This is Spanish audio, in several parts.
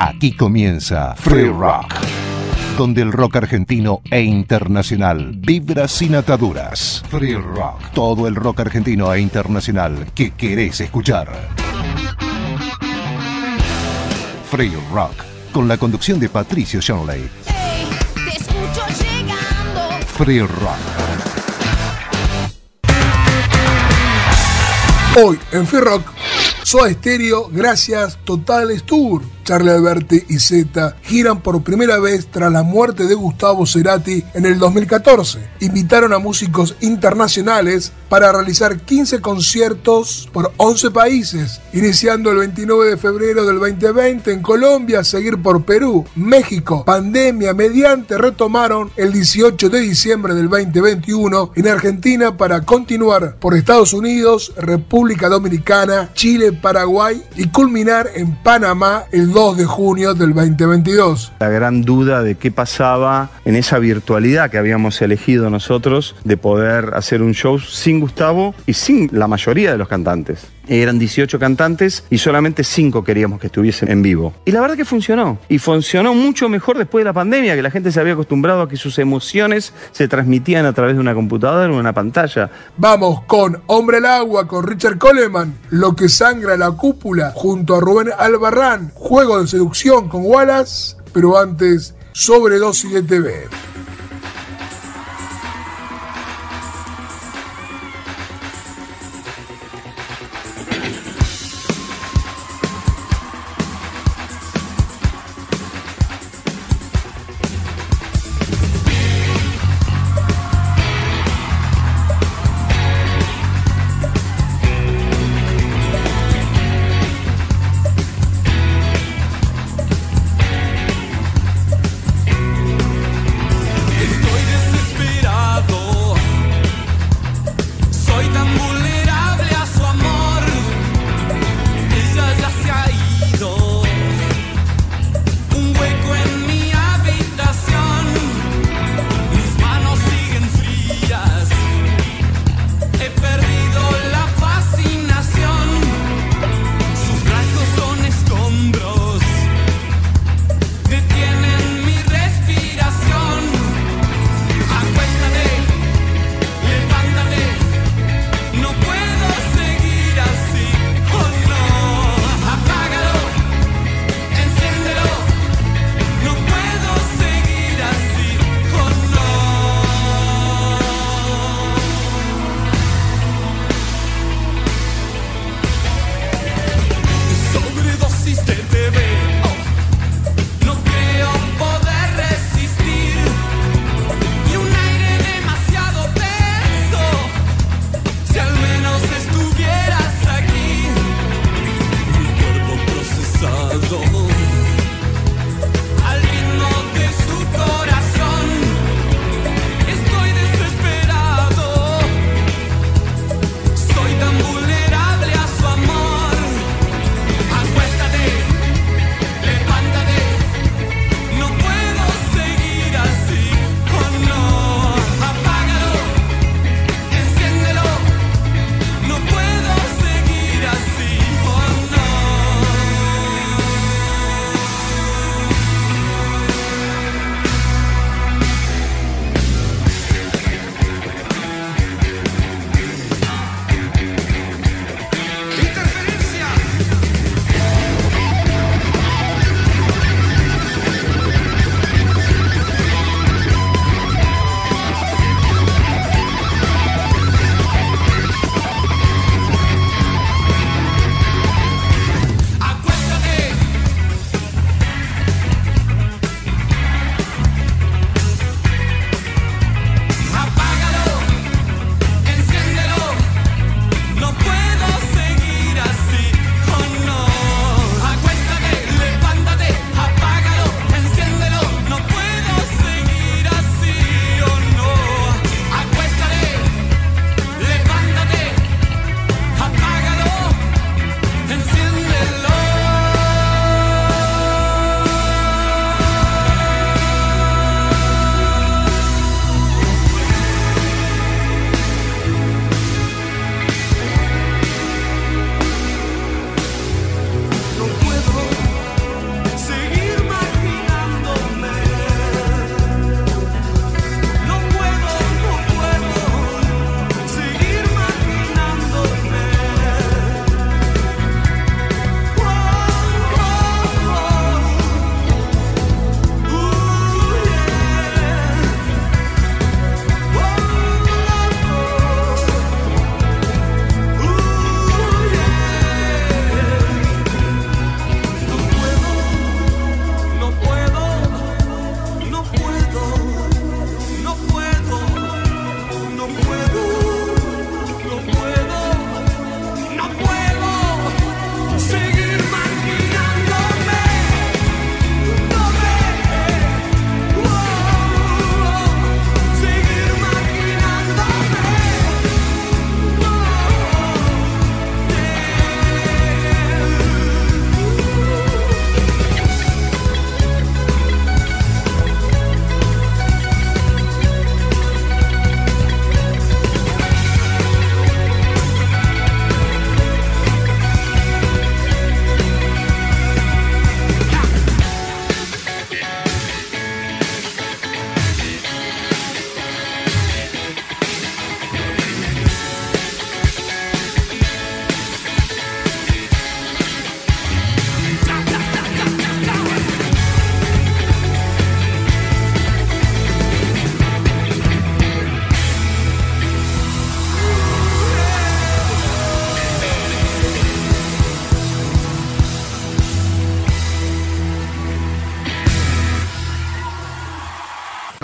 Aquí comienza Free Rock, donde el rock argentino e internacional vibra sin ataduras. Free Rock, todo el rock argentino e internacional que querés escuchar. Free Rock, con la conducción de Patricio Shanley. Ey, te escucho llegando. Free Rock. Hoy en Free Rock, Soda Stereo, gracias Totales Tour. Charlie Alberti y Z giran por primera vez tras la muerte de Gustavo Cerati en el 2014. Invitaron a músicos internacionales para realizar 15 conciertos por 11 países, iniciando el 29 de febrero del 2020 en Colombia, seguir por Perú, México, pandemia mediante retomaron el 18 de diciembre del 2021 en Argentina para continuar por Estados Unidos, República Dominicana, Chile, Paraguay y culminar en Panamá el 2 de junio del 2022. La gran duda de qué pasaba en esa virtualidad que habíamos elegido nosotros de poder hacer un show sin Gustavo y sin la mayoría de los cantantes. Eran 18 cantantes y solamente 5 queríamos que estuviesen en vivo. Y la verdad que funcionó. Y funcionó mucho mejor después de la pandemia, que la gente se había acostumbrado a que sus emociones se transmitían a través de una computadora o una pantalla. Vamos con Hombre al Agua con Richard Coleman, Lo que sangra la cúpula junto a Rubén Albarrán, Juego de seducción con Wallace, pero antes Sobredosis de TV.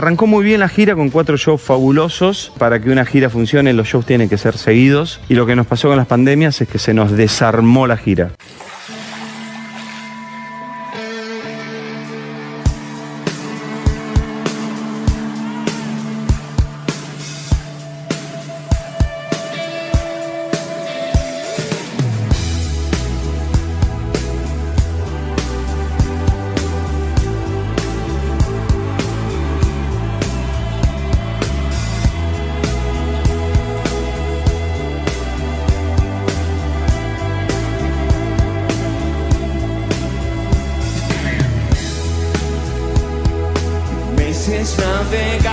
Arrancó muy bien la gira con cuatro shows fabulosos. Para que una gira funcione, los shows tienen que ser seguidos. Y lo que nos pasó con las pandemias es que se nos desarmó la gira. something.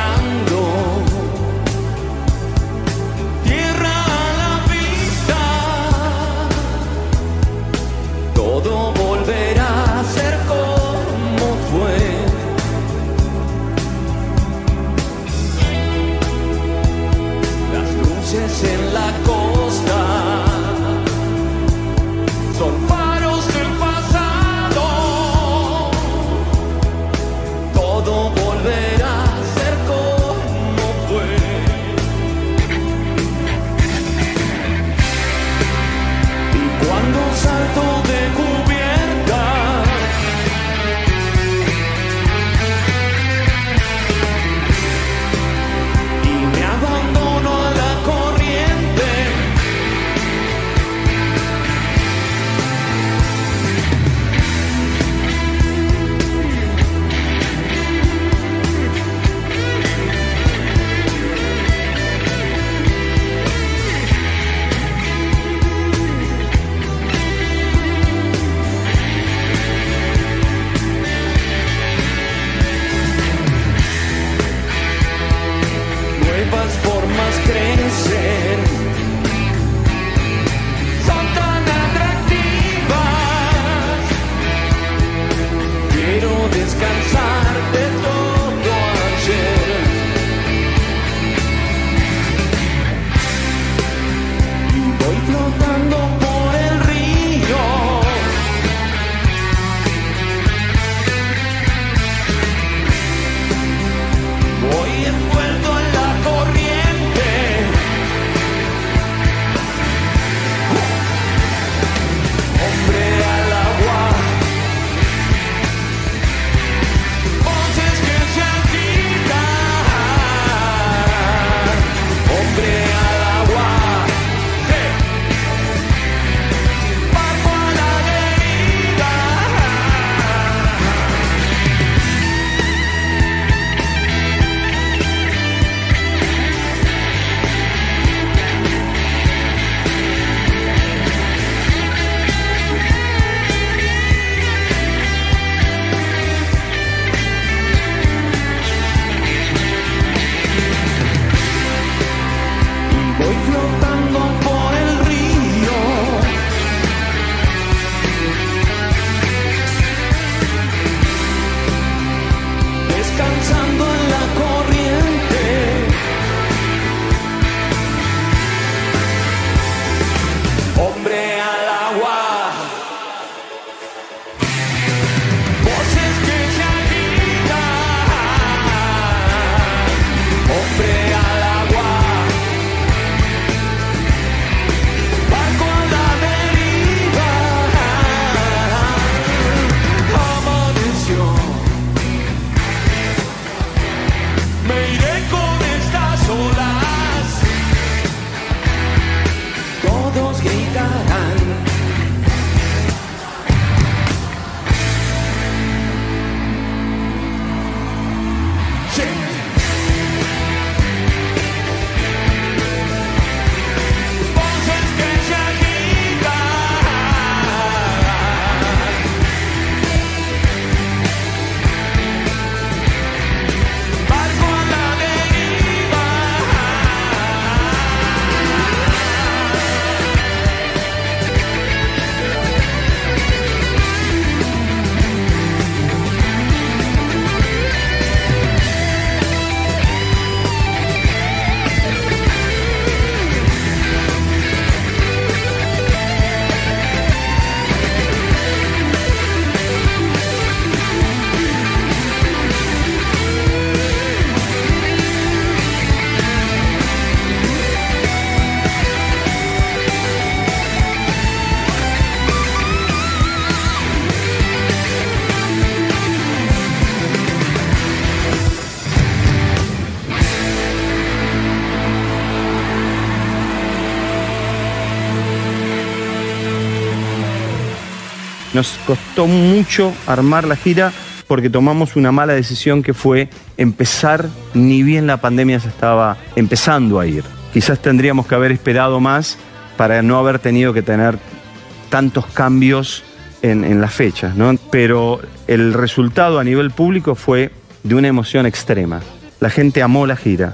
nos costó mucho armar la gira porque tomamos una mala decisión que fue empezar ni bien la pandemia se estaba empezando a ir. Quizás tendríamos que haber esperado más para no haber tenido que tener tantos cambios en, las fechas, ¿no? Pero el resultado a nivel público fue de una emoción extrema. La gente amó la gira.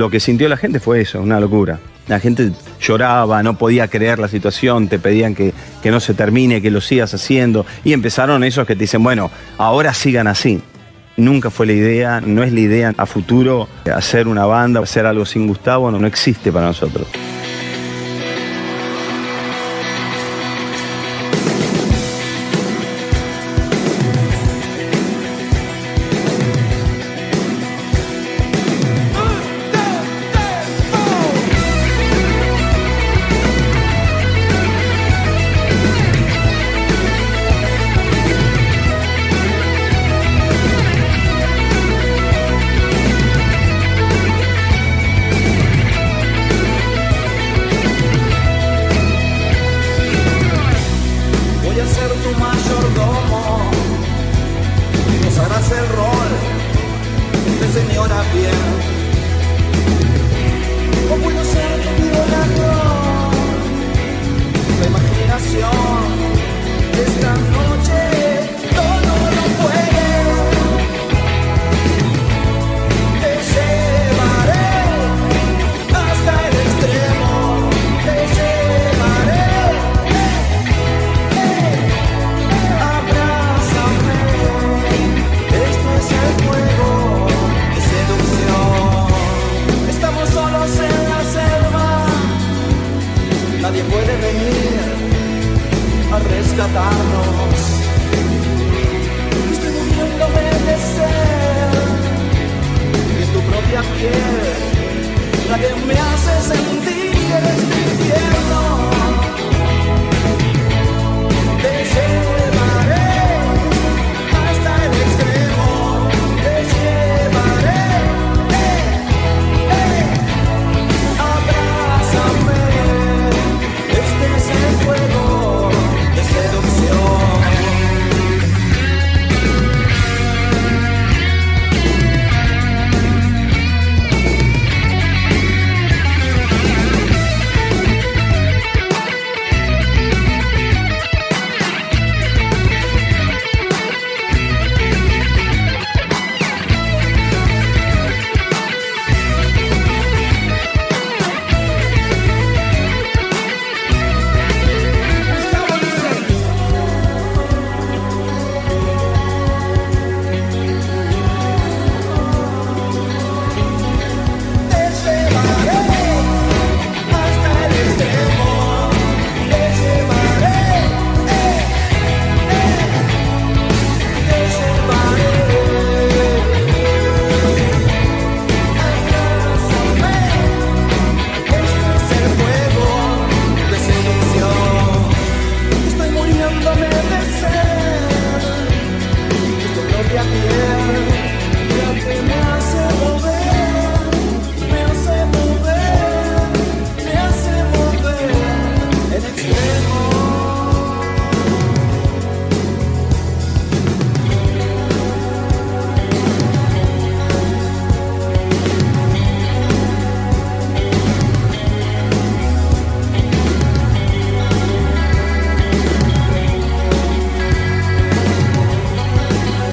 Lo que sintió la gente fue eso, una locura. La gente lloraba, no podía creer la situación, te pedían que, que no se termine, que lo sigas haciendo. Y empezaron esos que te dicen, bueno, ahora sigan así. Nunca fue la idea, no es la idea a futuro hacer una banda, hacer algo sin Gustavo, no, no existe para nosotros.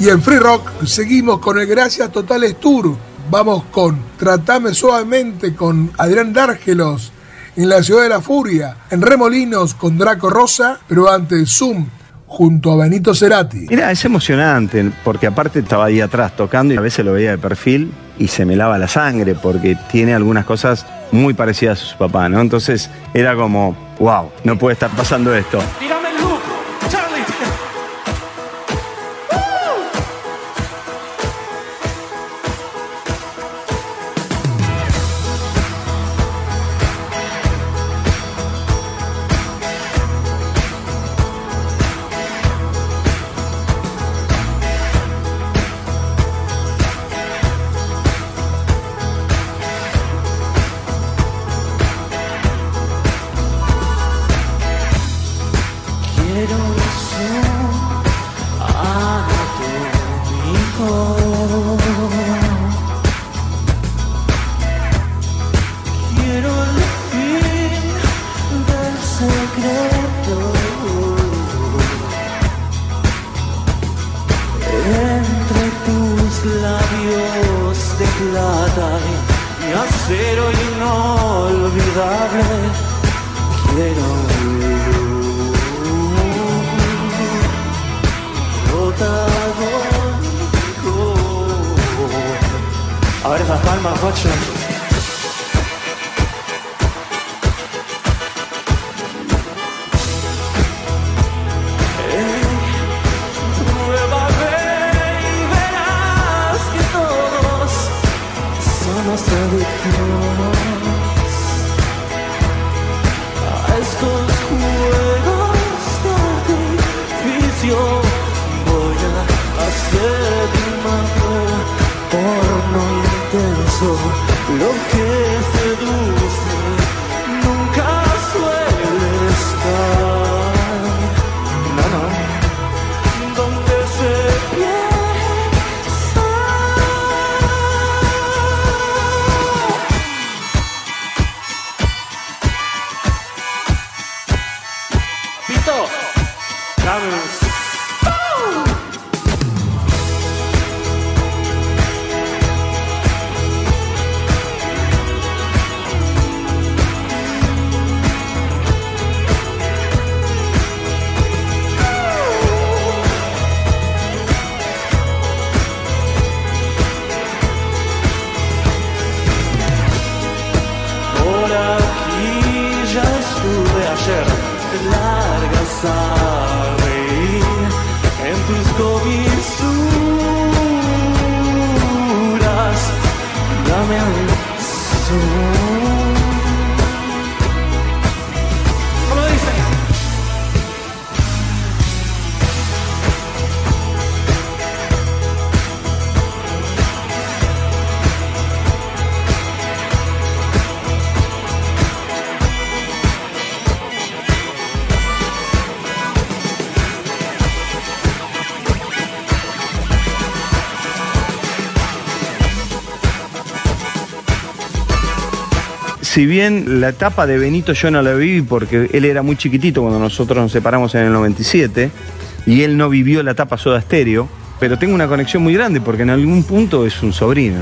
Y en Free Rock seguimos con el Gracias Totales Tour. Vamos con Tratame Suavemente con Adrián Dárgelos en la Ciudad de la Furia, en Remolinos con Draco Rosa, pero antes Zoom junto a Benito Cerati. Mira, es emocionante, porque aparte estaba ahí atrás tocando y a veces lo veía de perfil y se me lava la sangre, porque tiene algunas cosas muy parecidas a su papá, ¿no? Entonces era como, wow, no puede estar pasando esto. lasciar e si bien la etapa de Benito yo no la viví porque él era muy chiquitito cuando nosotros nos separamos en el 97 y él no vivió la etapa Soda Stereo, pero tengo una conexión muy grande porque en algún punto es un sobrino.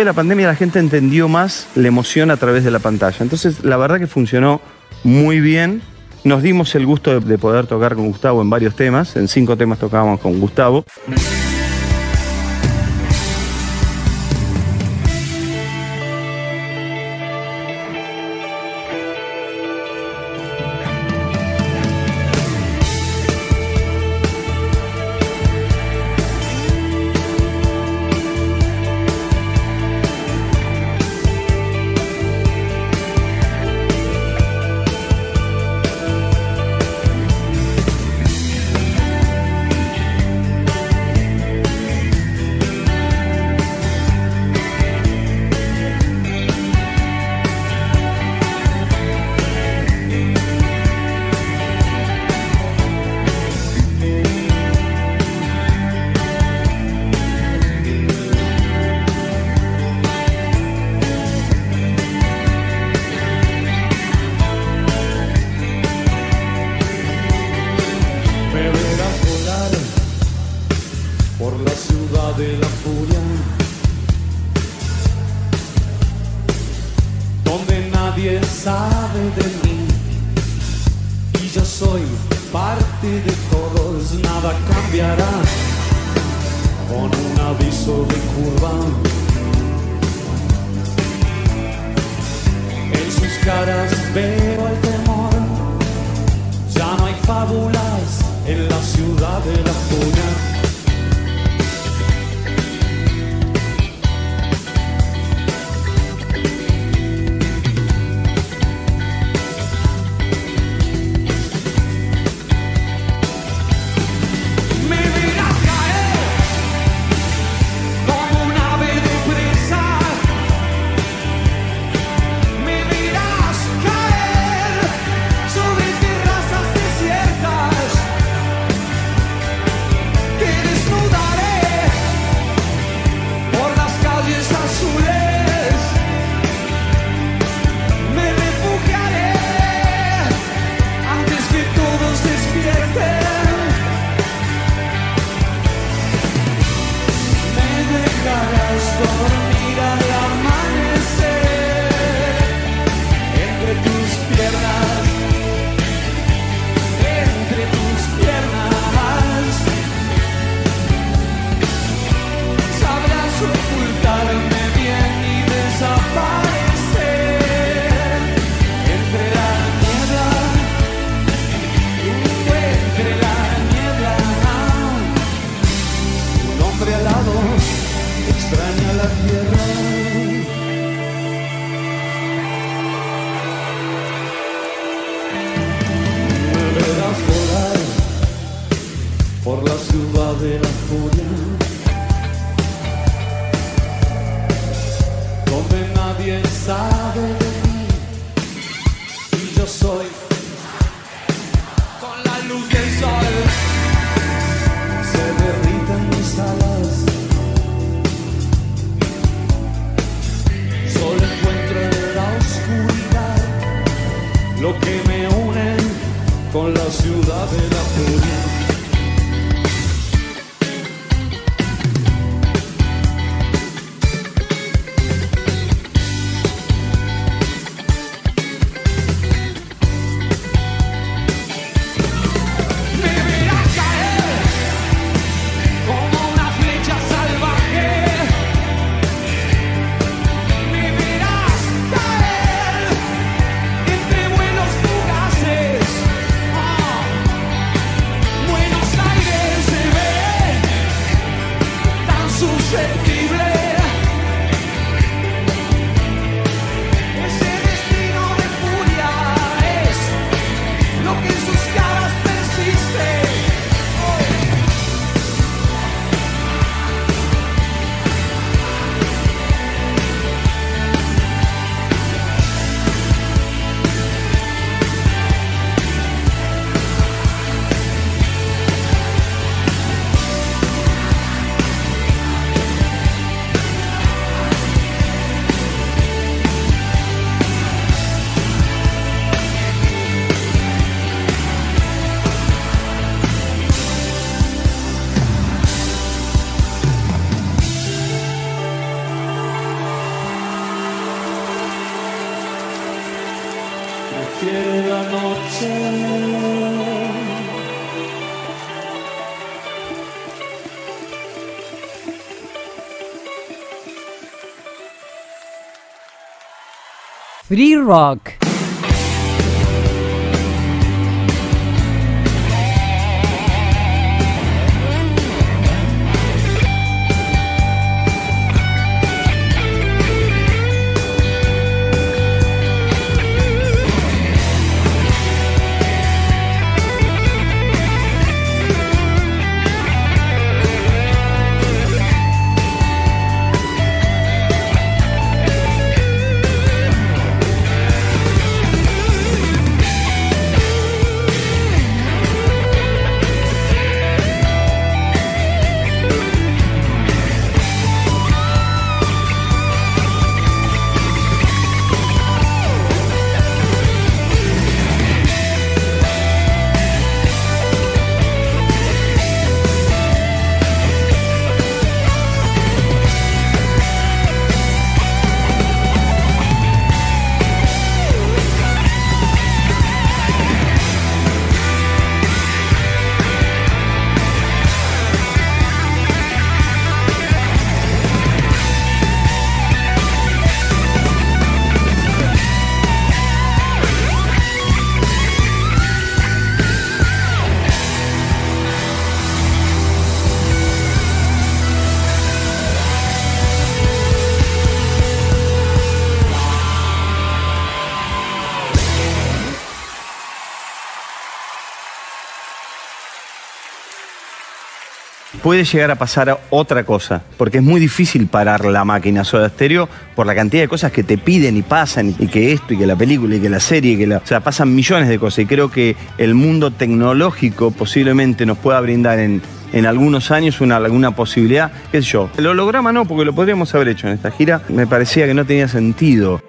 después de la pandemia la gente entendió más la emoción a través de la pantalla. Entonces, la verdad que funcionó muy bien. Nos dimos el gusto de, de poder tocar con Gustavo en varios temas. En cinco temas tocábamos con Gustavo. Free Rock. Puede llegar a pasar otra cosa, porque es muy difícil parar la máquina Soda Stereo por la cantidad de cosas que te piden y pasan, y que esto, y que la película, y que la serie, y que la, o sea, pasan millones de cosas, y creo que el mundo tecnológico posiblemente nos pueda brindar en, en algunos años una, alguna posibilidad, qué sé yo. El holograma no, porque lo podríamos haber hecho en esta gira, me parecía que no tenía sentido.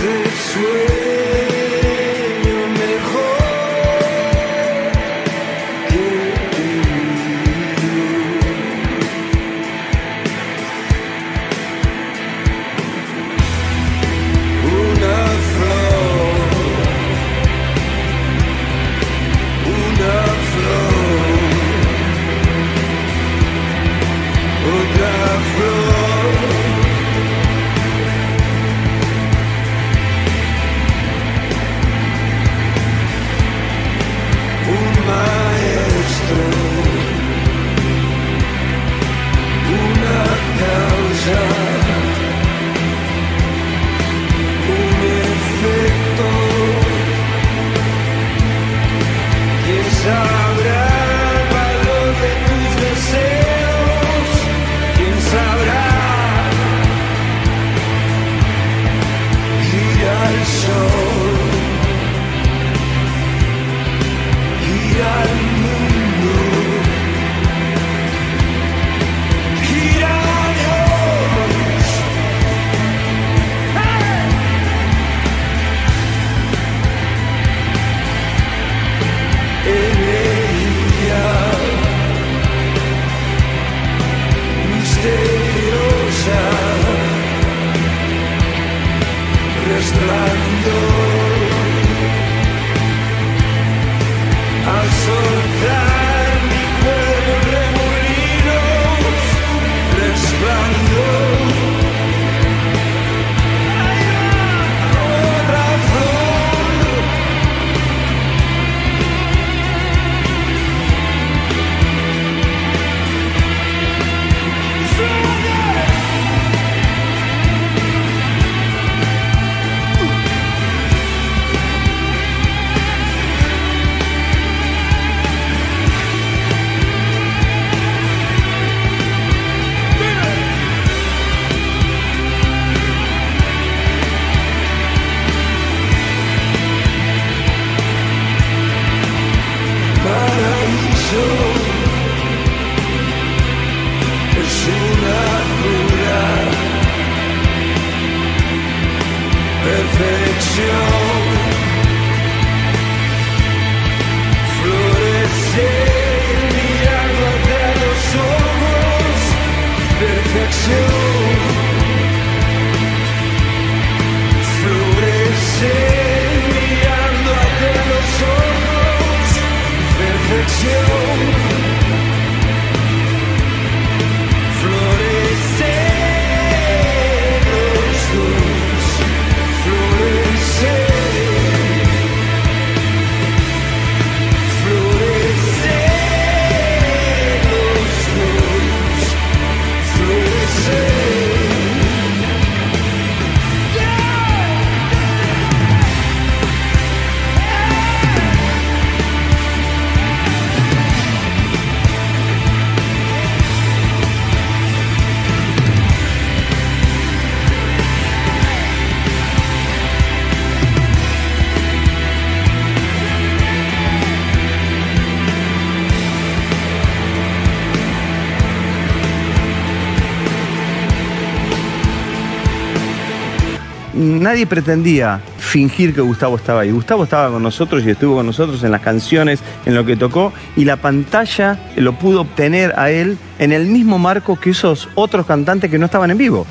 This way. nadie pretendía fingir que Gustavo estaba ahí. Gustavo estaba con nosotros y estuvo con nosotros en las canciones, en lo que tocó, y la pantalla lo pudo obtener a él en el mismo marco que esos otros cantantes que no estaban en vivo.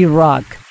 Rock.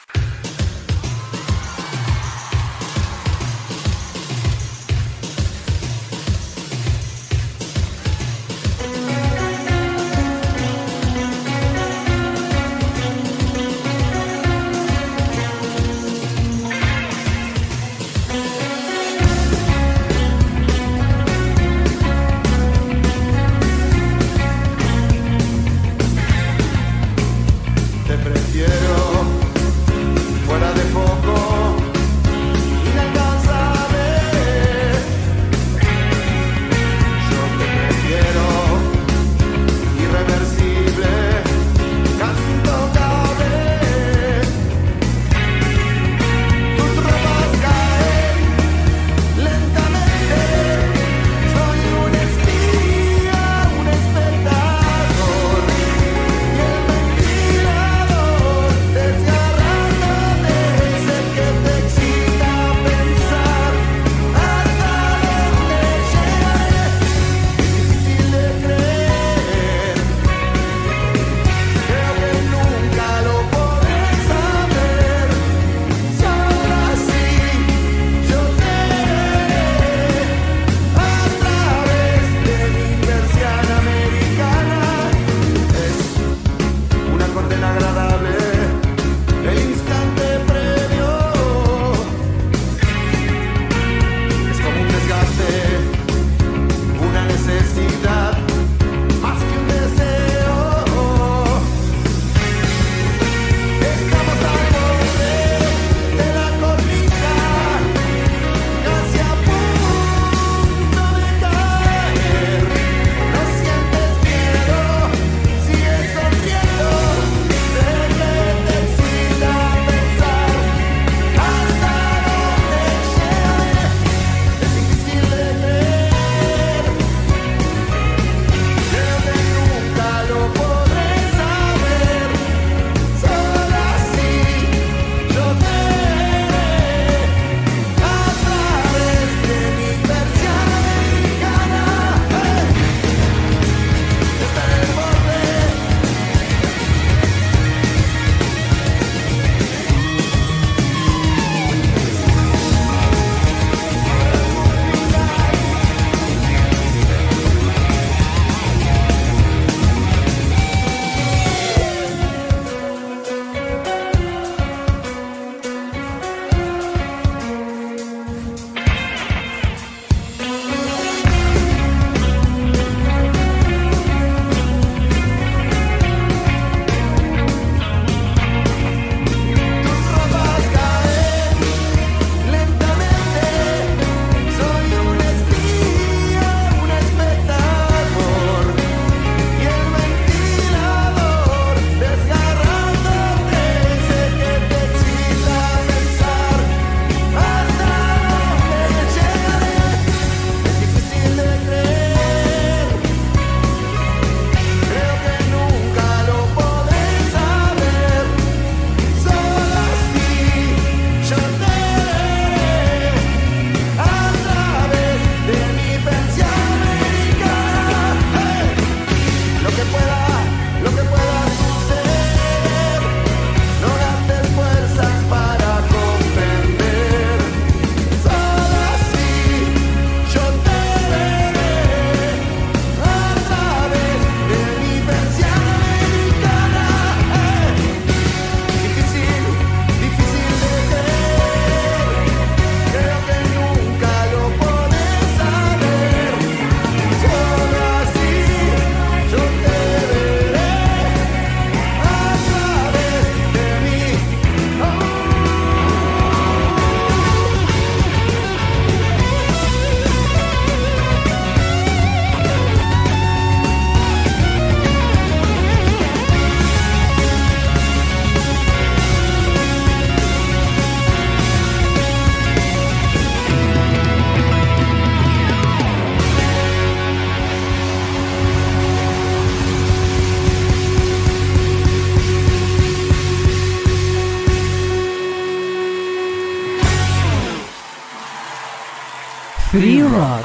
Free Rock.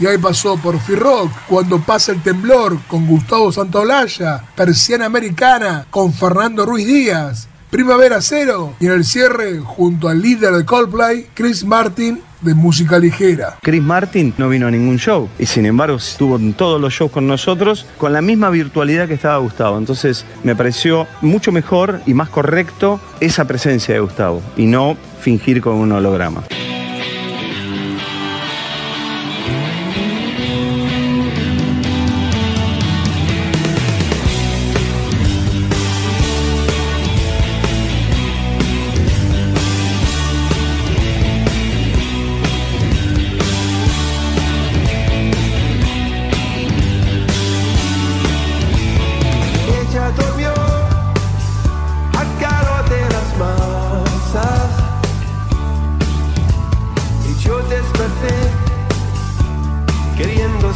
Y ahí pasó por Rock cuando pasa el temblor con Gustavo Santaolalla, Persiana Americana con Fernando Ruiz Díaz, Primavera Cero y en el cierre junto al líder de Coldplay, Chris Martin de música ligera. Chris Martin no vino a ningún show y sin embargo estuvo en todos los shows con nosotros con la misma virtualidad que estaba Gustavo. Entonces me pareció mucho mejor y más correcto esa presencia de Gustavo y no fingir con un holograma.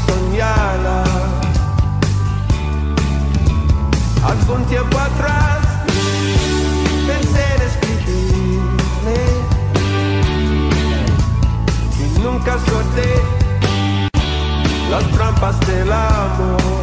soñada. Algún tiempo atrás pensé en escribirle y nunca solté las trampas del amor.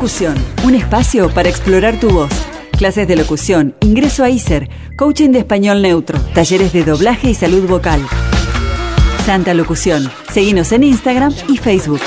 Locución, un espacio para explorar tu voz. Clases de locución, ingreso a ISER, coaching de español neutro, talleres de doblaje y salud vocal. Santa Locución. Seguimos en Instagram y Facebook.